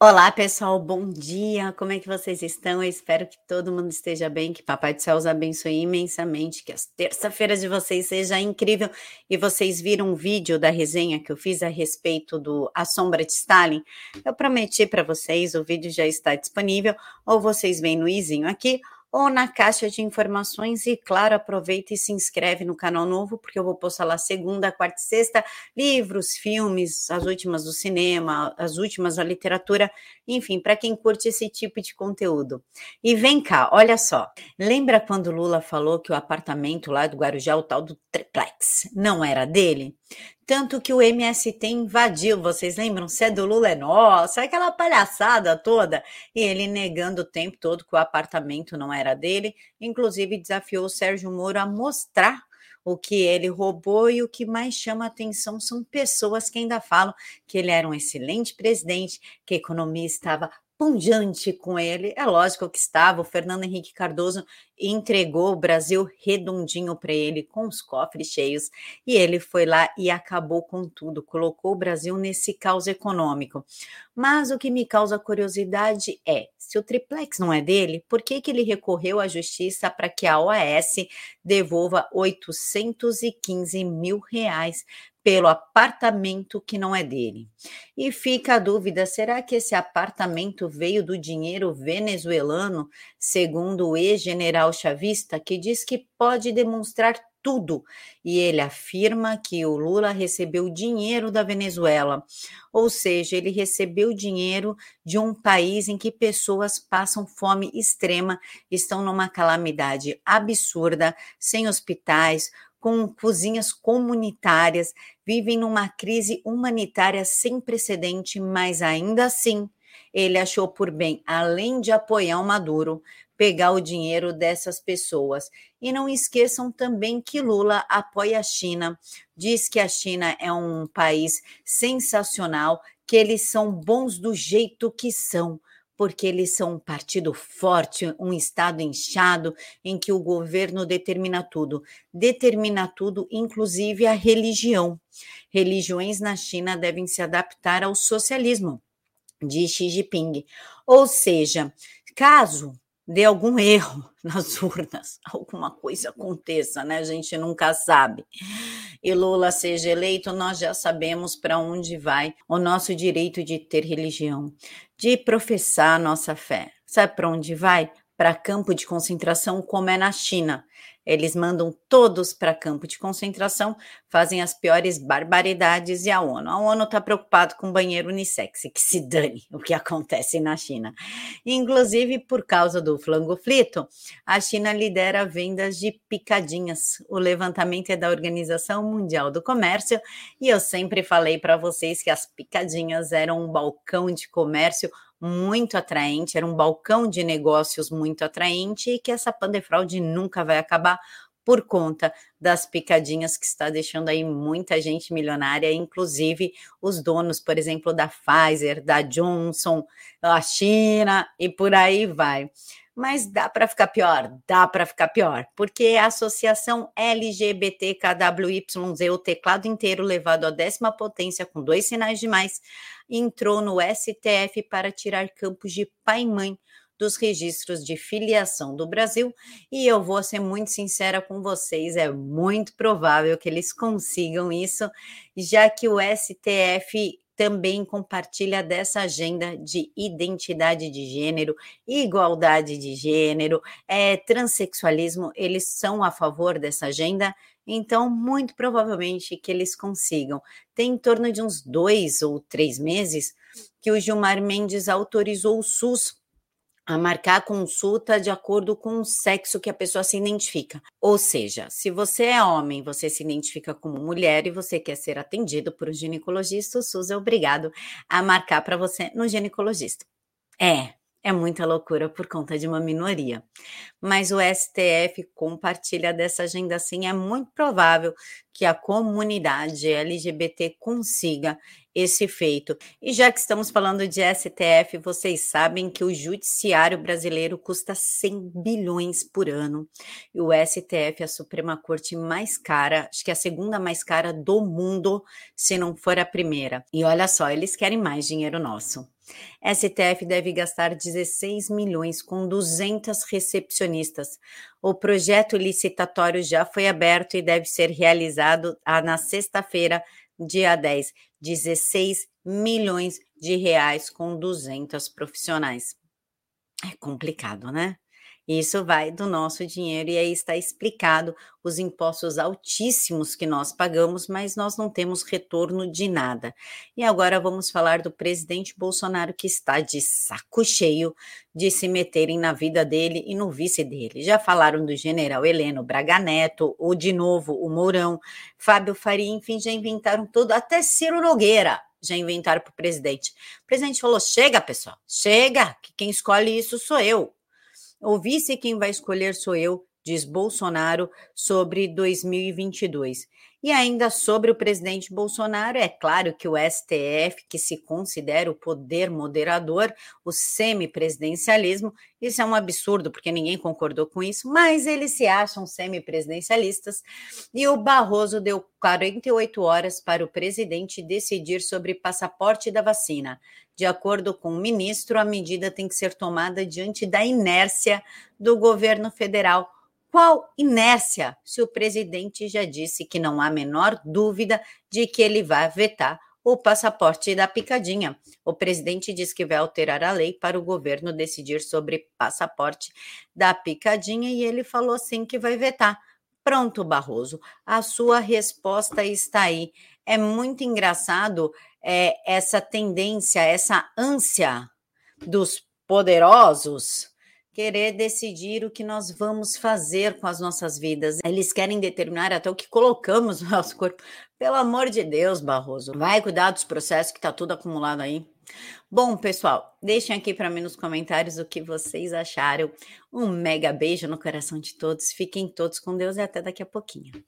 Olá, pessoal, bom dia. Como é que vocês estão? Eu espero que todo mundo esteja bem, que Papai do Céu os abençoe imensamente, que as terça-feiras de vocês seja incrível. E vocês viram um vídeo da resenha que eu fiz a respeito do A Sombra de Stalin? Eu prometi para vocês, o vídeo já está disponível, ou vocês vêm no izinho aqui, ou na caixa de informações. E, claro, aproveita e se inscreve no canal novo, porque eu vou postar lá segunda, quarta e sexta livros, filmes, as últimas do cinema, as últimas da literatura, enfim, para quem curte esse tipo de conteúdo. E vem cá, olha só. Lembra quando Lula falou que o apartamento lá do Guarujá, o tal do triplex, não era dele? Tanto que o MST invadiu, vocês lembram? Se é do Lula é nossa, aquela palhaçada toda. E ele negando o tempo todo que o apartamento não era dele, inclusive desafiou o Sérgio Moro a mostrar o que ele roubou e o que mais chama atenção são pessoas que ainda falam que ele era um excelente presidente, que a economia estava punjante com ele. É lógico que estava. O Fernando Henrique Cardoso entregou o Brasil redondinho para ele, com os cofres cheios, e ele foi lá e acabou com tudo, colocou o Brasil nesse caos econômico. Mas o que me causa curiosidade é: se o triplex não é dele, por que, que ele recorreu à justiça para que a OAS devolva 815 mil reais pelo apartamento que não é dele. E fica a dúvida: será que esse apartamento veio do dinheiro venezuelano, segundo o ex-general chavista, que diz que pode demonstrar tudo? E ele afirma que o Lula recebeu dinheiro da Venezuela, ou seja, ele recebeu dinheiro de um país em que pessoas passam fome extrema, estão numa calamidade absurda, sem hospitais com cozinhas comunitárias, vivem numa crise humanitária sem precedente, mas ainda assim ele achou por bem, além de apoiar o Maduro, pegar o dinheiro dessas pessoas. E não esqueçam também que Lula apoia a China, diz que a China é um país sensacional, que eles são bons do jeito que são porque eles são um partido forte, um Estado inchado, em que o governo determina tudo. Determina tudo, inclusive a religião. Religiões na China devem se adaptar ao socialismo, de Xi Jinping. Ou seja, caso dê algum erro nas urnas, alguma coisa aconteça, né? A gente nunca sabe. E Lula seja eleito, nós já sabemos para onde vai o nosso direito de ter religião, de professar a nossa fé. Sabe para onde vai? Para campo de concentração, como é na China. Eles mandam todos para campo de concentração, fazem as piores barbaridades e a ONU. A ONU está preocupada com banheiro unissex, que se dane o que acontece na China. Inclusive, por causa do flango frito, a China lidera vendas de picadinhas. O levantamento é da Organização Mundial do Comércio e eu sempre falei para vocês que as picadinhas eram um balcão de comércio muito atraente, era um balcão de negócios muito atraente e que essa pandefraude nunca vai acabar por conta das picadinhas que está deixando aí muita gente milionária, inclusive os donos, por exemplo, da Pfizer, da Johnson, a China e por aí vai. Mas dá para ficar pior, dá para ficar pior, porque a associação LGBTKWYZ, o teclado inteiro levado à décima potência com dois sinais de mais, entrou no STF para tirar campos de pai e mãe dos registros de filiação do Brasil, e eu vou ser muito sincera com vocês, é muito provável que eles consigam isso, já que o STF também compartilha dessa agenda de identidade de gênero, igualdade de gênero, é, transexualismo, eles são a favor dessa agenda, então, muito provavelmente que eles consigam. Tem em torno de uns dois ou três meses que o Gilmar Mendes autorizou o SUS a marcar consulta de acordo com o sexo que a pessoa se identifica. Ou seja, se você é homem, você se identifica como mulher e você quer ser atendido por um ginecologista, o SUS é obrigado a marcar para você no ginecologista. É, é muita loucura por conta de uma minoria. Mas o STF compartilha dessa agenda sim, é muito provável que a comunidade LGBT consiga esse feito. E já que estamos falando de STF, vocês sabem que o judiciário brasileiro custa 100 bilhões por ano. E o STF é a Suprema Corte mais cara, acho que é a segunda mais cara do mundo, se não for a primeira. E olha só, eles querem mais dinheiro nosso. STF deve gastar 16 milhões com 200 recepcionistas. O projeto licitatório já foi aberto e deve ser realizado ah, na sexta-feira, dia 10, 16 milhões de reais com 200 profissionais. É complicado, né? Isso vai do nosso dinheiro e aí está explicado os impostos altíssimos que nós pagamos, mas nós não temos retorno de nada. E agora vamos falar do presidente Bolsonaro que está de saco cheio de se meterem na vida dele e no vice dele. Já falaram do general Heleno Braga Neto, ou de novo o Mourão, Fábio Faria, enfim, já inventaram tudo, até Ciro Nogueira já inventaram para o presidente. O presidente falou: chega, pessoal, chega, que quem escolhe isso sou eu. O vice quem vai escolher sou eu, diz Bolsonaro sobre 2022. E ainda sobre o presidente Bolsonaro, é claro que o STF, que se considera o poder moderador, o semipresidencialismo, isso é um absurdo, porque ninguém concordou com isso, mas eles se acham semipresidencialistas. E o Barroso deu 48 horas para o presidente decidir sobre passaporte da vacina. De acordo com o ministro, a medida tem que ser tomada diante da inércia do governo federal qual inércia se o presidente já disse que não há menor dúvida de que ele vai vetar o passaporte da picadinha? O presidente diz que vai alterar a lei para o governo decidir sobre passaporte da picadinha e ele falou sim que vai vetar. Pronto, Barroso, a sua resposta está aí. É muito engraçado é, essa tendência, essa ânsia dos poderosos querer decidir o que nós vamos fazer com as nossas vidas. Eles querem determinar até o que colocamos no nosso corpo. Pelo amor de Deus, Barroso, vai cuidar dos processos que está tudo acumulado aí. Bom, pessoal, deixem aqui para mim nos comentários o que vocês acharam. Um mega beijo no coração de todos. Fiquem todos com Deus e até daqui a pouquinho.